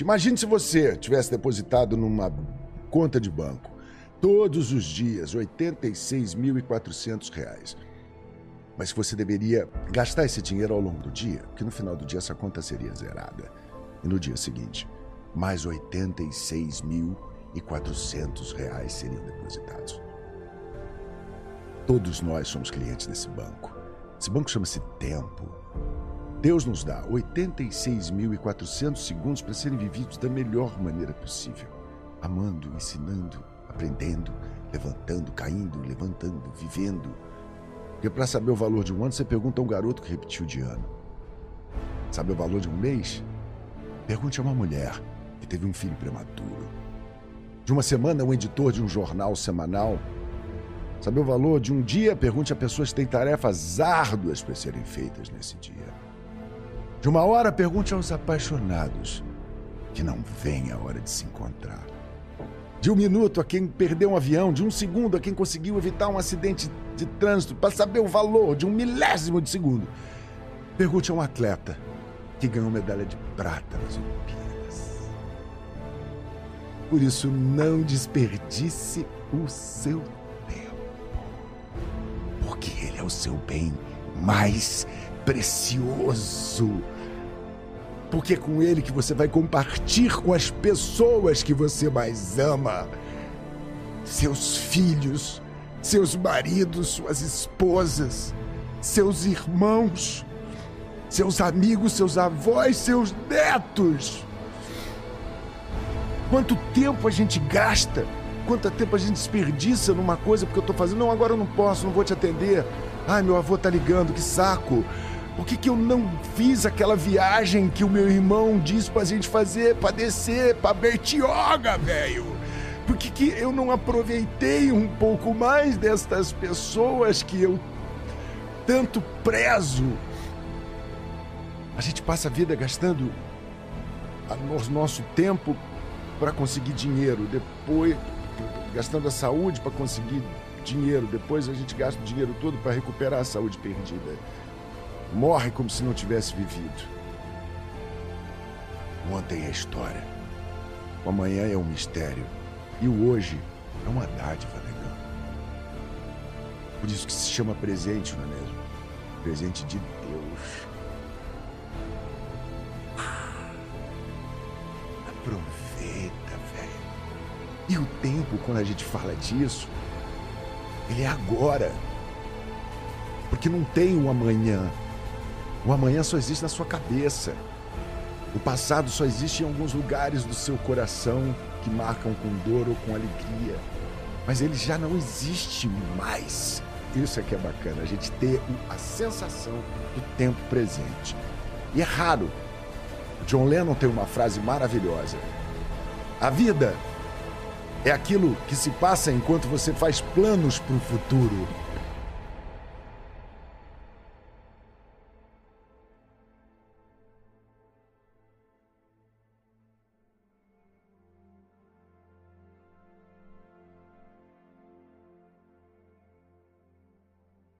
Imagine se você tivesse depositado numa conta de banco todos os dias R$ 86.400. Mas você deveria gastar esse dinheiro ao longo do dia, porque no final do dia essa conta seria zerada. E no dia seguinte, mais R$ 86.400 seriam depositados. Todos nós somos clientes desse banco. Esse banco chama-se Tempo. Deus nos dá 86.400 segundos para serem vividos da melhor maneira possível. Amando, ensinando, aprendendo, levantando, caindo, levantando, vivendo. Porque para saber o valor de um ano, você pergunta a um garoto que repetiu de ano. Saber o valor de um mês? Pergunte a uma mulher que teve um filho prematuro. De uma semana, um editor de um jornal semanal. Saber o valor de um dia? Pergunte a pessoas que têm tarefas árduas para serem feitas nesse dia. De uma hora, pergunte aos apaixonados que não vem a hora de se encontrar. De um minuto a quem perdeu um avião, de um segundo a quem conseguiu evitar um acidente de trânsito, para saber o valor de um milésimo de segundo. Pergunte a um atleta que ganhou medalha de prata nas Olimpíadas. Por isso, não desperdice o seu é o seu bem mais precioso. Porque é com ele que você vai compartilhar com as pessoas que você mais ama. Seus filhos, seus maridos, suas esposas, seus irmãos, seus amigos, seus avós, seus netos. Quanto tempo a gente gasta? Quanto tempo a gente desperdiça numa coisa porque eu tô fazendo? Não, agora eu não posso, não vou te atender. Ai, meu avô tá ligando, que saco. Por que, que eu não fiz aquela viagem que o meu irmão disse pra gente fazer, pra descer, pra Bertioga, velho? Por que, que eu não aproveitei um pouco mais destas pessoas que eu tanto prezo? A gente passa a vida gastando o nosso tempo para conseguir dinheiro, depois gastando a saúde para conseguir dinheiro, depois a gente gasta o dinheiro todo para recuperar a saúde perdida morre como se não tivesse vivido. Ontem é história. O amanhã é um mistério. E o hoje é uma dádiva, negão. Por isso que se chama presente, não é mesmo? Presente de Deus. Aproveita, velho. E o tempo, quando a gente fala disso, ele é agora. Porque não tem um amanhã. O amanhã só existe na sua cabeça. O passado só existe em alguns lugares do seu coração que marcam com dor ou com alegria. Mas ele já não existe mais. Isso é que é bacana, a gente ter a sensação do tempo presente. E é raro. John Lennon tem uma frase maravilhosa. A vida é aquilo que se passa enquanto você faz planos para o futuro.